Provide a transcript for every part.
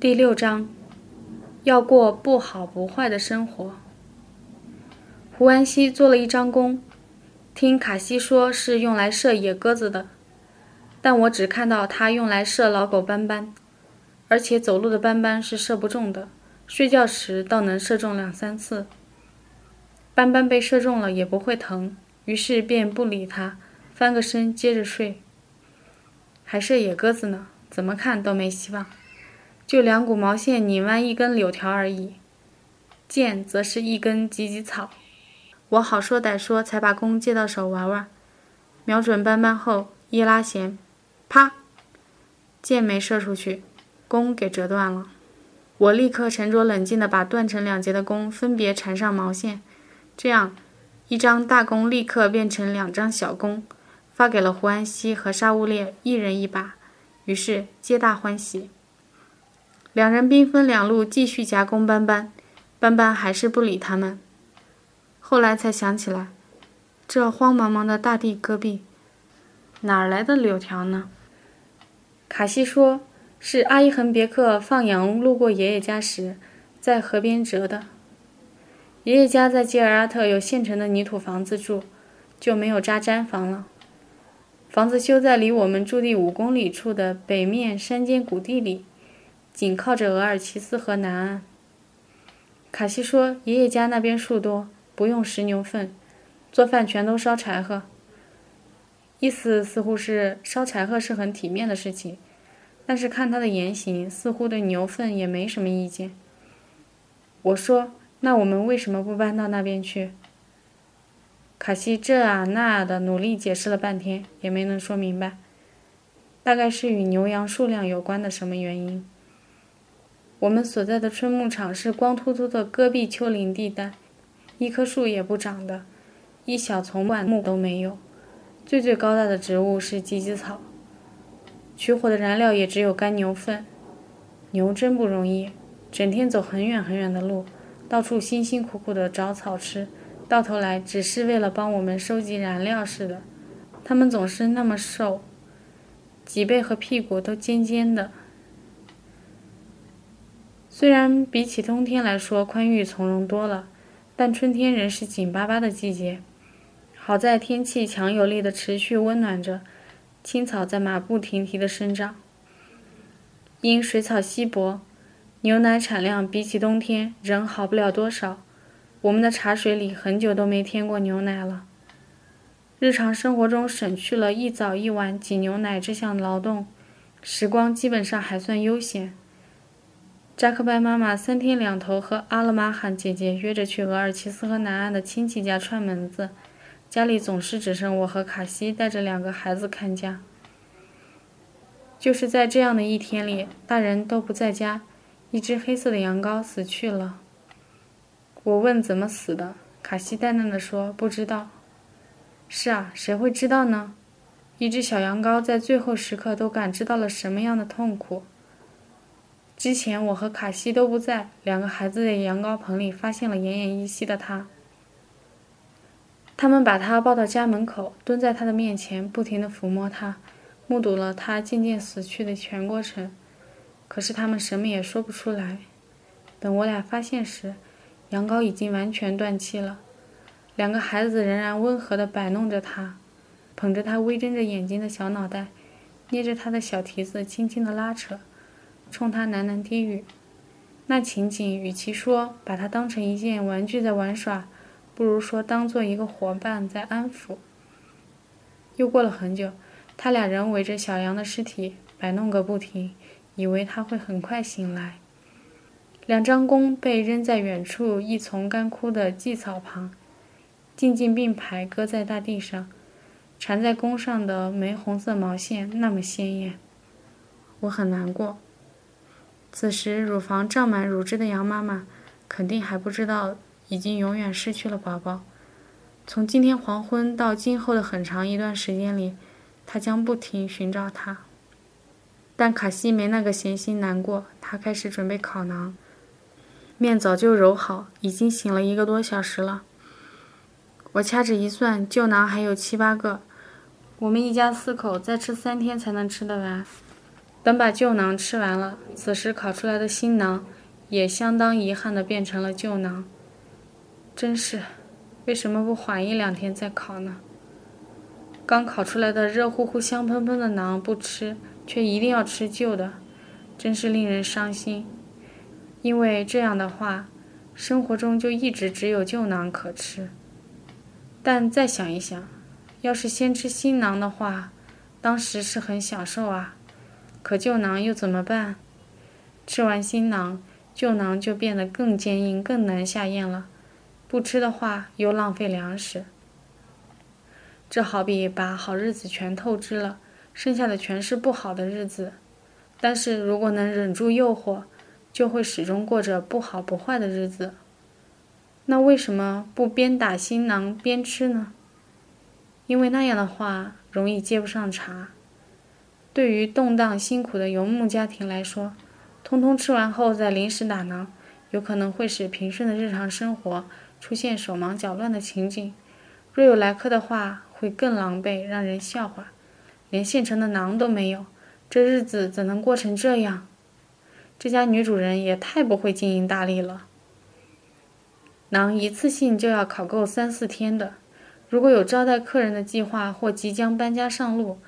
第六章，要过不好不坏的生活。胡安西做了一张弓，听卡西说是用来射野鸽子的，但我只看到他用来射老狗斑斑，而且走路的斑斑是射不中的，睡觉时倒能射中两三次。斑斑被射中了也不会疼，于是便不理他，翻个身接着睡。还射野鸽子呢，怎么看都没希望。就两股毛线拧弯一根柳条而已，箭则是一根芨芨草。我好说歹说，才把弓借到手玩玩。瞄准斑斑后，一拉弦，啪，箭没射出去，弓给折断了。我立刻沉着冷静地把断成两截的弓分别缠上毛线，这样，一张大弓立刻变成两张小弓，发给了胡安西和沙乌烈一人一把，于是皆大欢喜。两人兵分两路，继续夹攻斑斑。斑斑还是不理他们。后来才想起来，这荒茫茫的大地戈壁，哪来的柳条呢？卡西说是阿伊恒别克放羊路过爷爷家时，在河边折的。爷爷家在吉尔阿特有现成的泥土房子住，就没有扎毡房了。房子修在离我们驻地五公里处的北面山间谷地里。紧靠着额尔齐斯河南岸。卡西说：“爷爷家那边树多，不用石牛粪，做饭全都烧柴禾。”意思似乎是烧柴禾是很体面的事情，但是看他的言行，似乎对牛粪也没什么意见。我说：“那我们为什么不搬到那边去？”卡西这啊那啊的努力解释了半天，也没能说明白。大概是与牛羊数量有关的什么原因。我们所在的春牧场是光秃秃的戈壁丘陵地带，一棵树也不长的，一小丛灌木都没有。最最高大的植物是芨芨草。取火的燃料也只有干牛粪。牛真不容易，整天走很远很远的路，到处辛辛苦苦地找草吃，到头来只是为了帮我们收集燃料似的。它们总是那么瘦，脊背和屁股都尖尖的。虽然比起冬天来说宽裕从容多了，但春天仍是紧巴巴的季节。好在天气强有力的持续温暖着，青草在马不停蹄地生长。因水草稀薄，牛奶产量比起冬天仍好不了多少。我们的茶水里很久都没添过牛奶了。日常生活中省去了一早一晚挤牛奶这项劳动，时光基本上还算悠闲。扎克拜妈妈三天两头和阿勒玛罕姐姐约着去额尔齐斯河南岸的亲戚家串门子，家里总是只剩我和卡西带着两个孩子看家。就是在这样的一天里，大人都不在家，一只黑色的羊羔死去了。我问怎么死的，卡西淡淡的说不知道。是啊，谁会知道呢？一只小羊羔在最后时刻都感知到了什么样的痛苦？之前我和卡西都不在，两个孩子在羊羔棚里发现了奄奄一息的他。他们把他抱到家门口，蹲在他的面前，不停地抚摸他，目睹了他渐渐死去的全过程。可是他们什么也说不出来。等我俩发现时，羊羔已经完全断气了。两个孩子仍然温和地摆弄着他，捧着他微睁着眼睛的小脑袋，捏着他的小蹄子，轻轻地拉扯。冲他喃喃低语，那情景与其说把他当成一件玩具在玩耍，不如说当做一个伙伴在安抚。又过了很久，他俩仍围着小羊的尸体摆弄个不停，以为他会很快醒来。两张弓被扔在远处一丛干枯的蓟草旁，静静并排搁在大地上，缠在弓上的玫红色毛线那么鲜艳，我很难过。此时，乳房胀满乳汁的羊妈妈肯定还不知道已经永远失去了宝宝。从今天黄昏到今后的很长一段时间里，她将不停寻找它。但卡西没那个闲心难过，他开始准备烤馕。面早就揉好，已经醒了一个多小时了。我掐指一算，旧馕还有七八个，我们一家四口再吃三天才能吃得完。等把旧馕吃完了，此时烤出来的新馕也相当遗憾的变成了旧馕。真是，为什么不缓一两天再烤呢？刚烤出来的热乎乎、香喷喷的馕不吃，却一定要吃旧的，真是令人伤心。因为这样的话，生活中就一直只有旧馕可吃。但再想一想，要是先吃新馕的话，当时是很享受啊。可旧囊又怎么办？吃完新囊，旧囊就变得更坚硬、更难下咽了。不吃的话，又浪费粮食。这好比把好日子全透支了，剩下的全是不好的日子。但是如果能忍住诱惑，就会始终过着不好不坏的日子。那为什么不边打新囊边吃呢？因为那样的话容易接不上茬。对于动荡辛苦的游牧家庭来说，通通吃完后再临时打囊，有可能会使平顺的日常生活出现手忙脚乱的情景。若有来客的话，会更狼狈，让人笑话。连现成的馕都没有，这日子怎能过成这样？这家女主人也太不会经营大利了。馕一次性就要烤够三四天的，如果有招待客人的计划或即将搬家上路，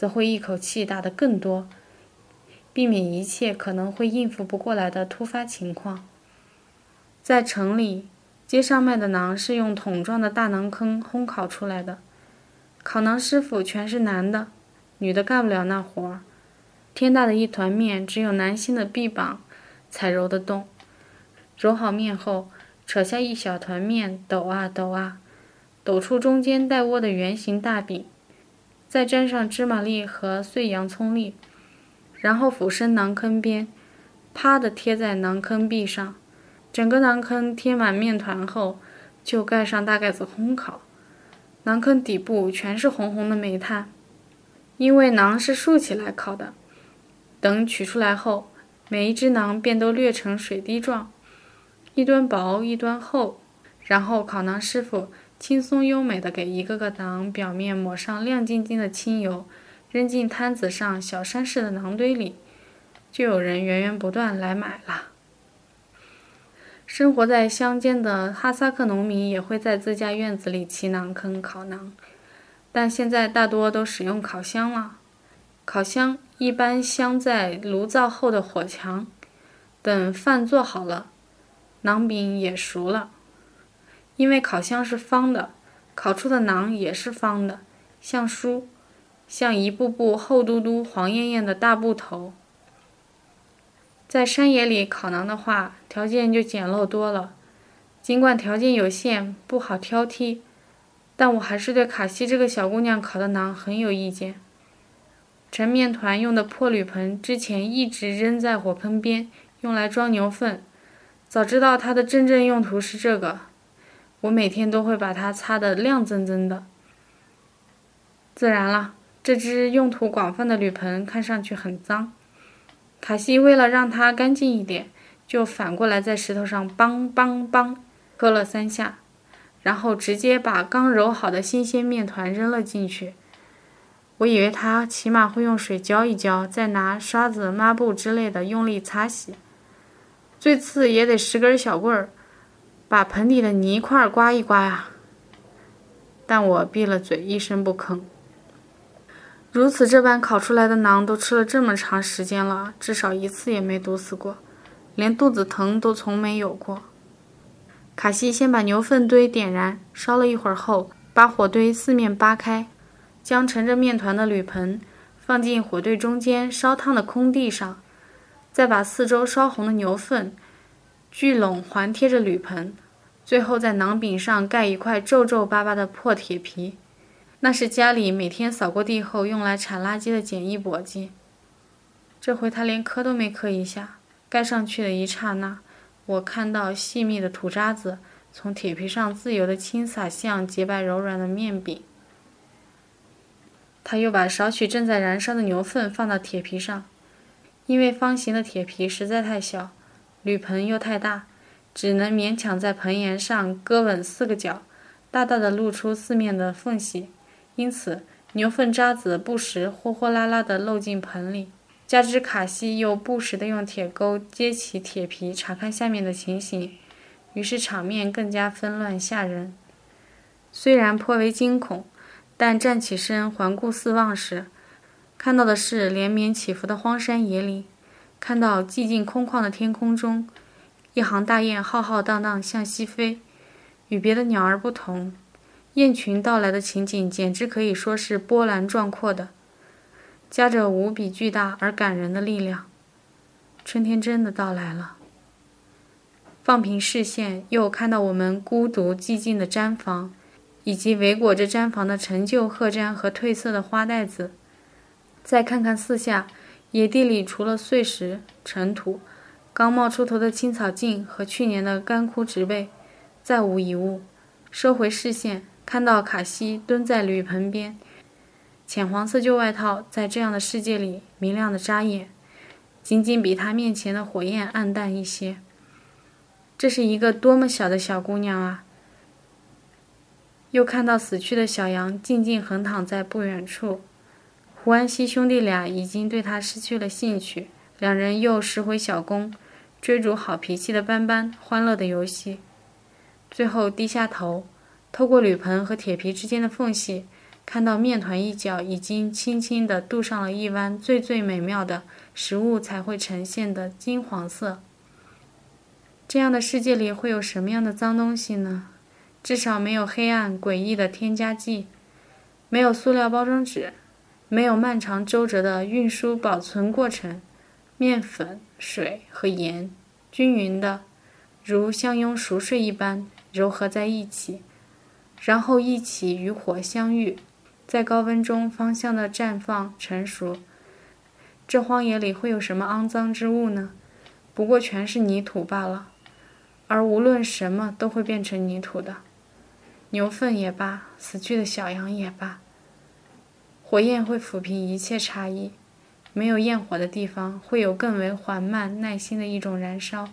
则会一口气打得更多，避免一切可能会应付不过来的突发情况。在城里，街上卖的馕是用桶状的大馕坑烘烤出来的，烤馕师傅全是男的，女的干不了那活儿。天大的一团面，只有男性的臂膀才揉得动。揉好面后。扯下一小团面，抖啊抖啊，抖出中间带窝的圆形大饼，再沾上芝麻粒和碎洋葱粒，然后俯身馕坑边，啪的贴在馕坑壁上，整个馕坑贴满面团后，就盖上大盖子烘烤。馕坑底部全是红红的煤炭，因为馕是竖起来烤的。等取出来后，每一只馕便都略成水滴状。一端薄，一端厚，然后烤馕师傅轻松优美地给一个个馕表面抹上亮晶晶的清油，扔进摊子上小山似的馕堆里，就有人源源不断来买了。生活在乡间的哈萨克农民也会在自家院子里砌馕坑烤馕，但现在大多都使用烤箱了。烤箱一般镶在炉灶后的火墙，等饭做好了。馕饼也熟了，因为烤箱是方的，烤出的馕也是方的，像书，像一步步厚嘟嘟、黄艳艳的大布头。在山野里烤馕的话，条件就简陋多了。尽管条件有限，不好挑剔，但我还是对卡西这个小姑娘烤的馕很有意见。盛面团用的破铝盆，之前一直扔在火坑边，用来装牛粪。早知道它的真正用途是这个，我每天都会把它擦得亮锃锃的。自然了，这只用途广泛的铝盆看上去很脏。卡西为了让它干净一点，就反过来在石头上梆梆梆磕了三下，然后直接把刚揉好的新鲜面团扔了进去。我以为他起码会用水浇一浇，再拿刷子、抹布之类的用力擦洗。最次也得十根小棍儿，把盆底的泥块刮一刮呀。但我闭了嘴，一声不吭。如此这般烤出来的馕，都吃了这么长时间了，至少一次也没毒死过，连肚子疼都从没有过。卡西先把牛粪堆点燃，烧了一会儿后，把火堆四面扒开，将盛着面团的铝盆放进火堆中间烧烫的空地上。再把四周烧红的牛粪聚拢环贴着铝盆，最后在馕饼上盖一块皱皱巴巴的破铁皮，那是家里每天扫过地后用来铲垃圾的简易簸箕。这回他连磕都没磕一下，盖上去的一刹那，我看到细密的土渣子从铁皮上自由地倾洒向洁白柔软的面饼。他又把少许正在燃烧的牛粪放到铁皮上。因为方形的铁皮实在太小，铝盆又太大，只能勉强在盆沿上搁稳四个角，大大的露出四面的缝隙，因此牛粪渣子不时哗哗啦啦地漏进盆里。加之卡西又不时地用铁钩揭起铁皮查看下面的情形，于是场面更加纷乱吓人。虽然颇为惊恐，但站起身环顾四望时，看到的是连绵起伏的荒山野岭，看到寂静空旷的天空中，一行大雁浩浩荡荡向西飞。与别的鸟儿不同，雁群到来的情景简直可以说是波澜壮阔的。夹着无比巨大而感人的力量，春天真的到来了。放平视线，又看到我们孤独寂静的毡房，以及围裹着毡房的陈旧褐毡和褪色的花袋子。再看看四下，野地里除了碎石、尘土、刚冒出头的青草茎和去年的干枯植被，再无一物。收回视线，看到卡西蹲在铝盆边。浅黄色旧外套在这样的世界里明亮的扎眼，仅仅比他面前的火焰暗淡一些。这是一个多么小的小姑娘啊！又看到死去的小羊静静横躺在不远处，胡安西兄弟俩已经对他失去了兴趣，两人又拾回小弓，追逐好脾气的斑斑，欢乐的游戏。最后低下头，透过铝盆和铁皮之间的缝隙。看到面团一角已经轻轻地镀上了一弯最最美妙的食物才会呈现的金黄色。这样的世界里会有什么样的脏东西呢？至少没有黑暗诡异的添加剂，没有塑料包装纸，没有漫长周折的运输保存过程。面粉、水和盐均匀的，如相拥熟睡一般糅合在一起，然后一起与火相遇。在高温中芳香的绽放成熟，这荒野里会有什么肮脏之物呢？不过全是泥土罢了。而无论什么都会变成泥土的，牛粪也罢，死去的小羊也罢。火焰会抚平一切差异，没有焰火的地方会有更为缓慢、耐心的一种燃烧，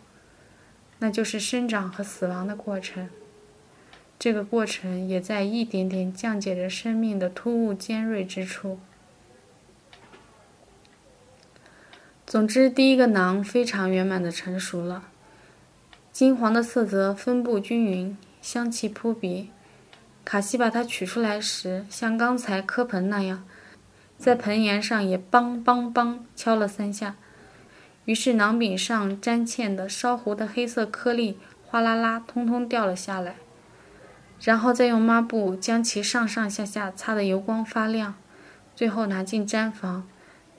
那就是生长和死亡的过程。这个过程也在一点点降解着生命的突兀尖锐之处。总之，第一个囊非常圆满的成熟了，金黄的色泽分布均匀，香气扑鼻。卡西把它取出来时，像刚才磕盆那样，在盆沿上也梆梆梆敲了三下，于是囊柄上粘嵌的烧糊的黑色颗粒哗啦啦通通掉了下来。然后再用抹布将其上上下下擦得油光发亮，最后拿进毡房，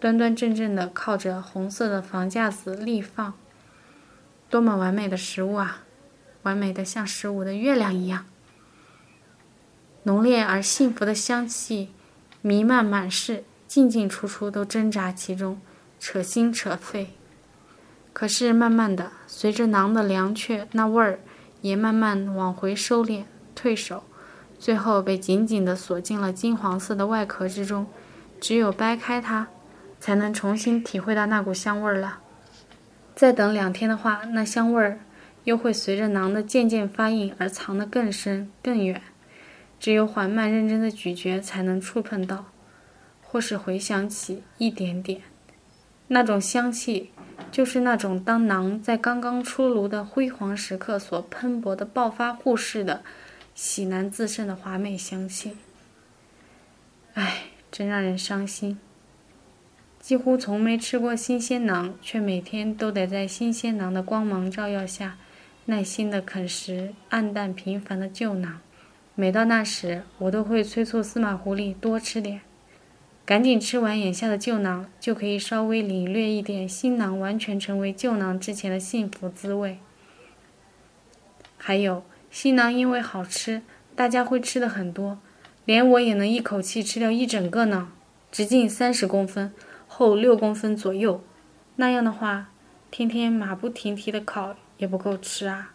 端端正正地靠着红色的房架子立放。多么完美的食物啊！完美的像十五的月亮一样。浓烈而幸福的香气弥漫满室，进进出出都挣扎其中，扯心扯肺。可是慢慢的，随着囊的凉却，那味儿也慢慢往回收敛。退手，最后被紧紧地锁进了金黄色的外壳之中。只有掰开它，才能重新体会到那股香味儿了。再等两天的话，那香味儿又会随着囊的渐渐发硬而藏得更深更远。只有缓慢认真的咀嚼，才能触碰到，或是回想起一点点。那种香气，就是那种当囊在刚刚出炉的辉煌时刻所喷薄的暴发户似的。喜难自胜的华美香气，唉，真让人伤心。几乎从没吃过新鲜馕，却每天都得在新鲜馕的光芒照耀下，耐心地啃食暗淡平凡的旧馕。每到那时，我都会催促司马狐狸多吃点，赶紧吃完眼下的旧馕，就可以稍微领略一点新馕完全成为旧馕之前的幸福滋味。还有。新囊因为好吃，大家会吃的很多，连我也能一口气吃掉一整个呢。直径三十公分，厚六公分左右，那样的话，天天马不停蹄的烤也不够吃啊。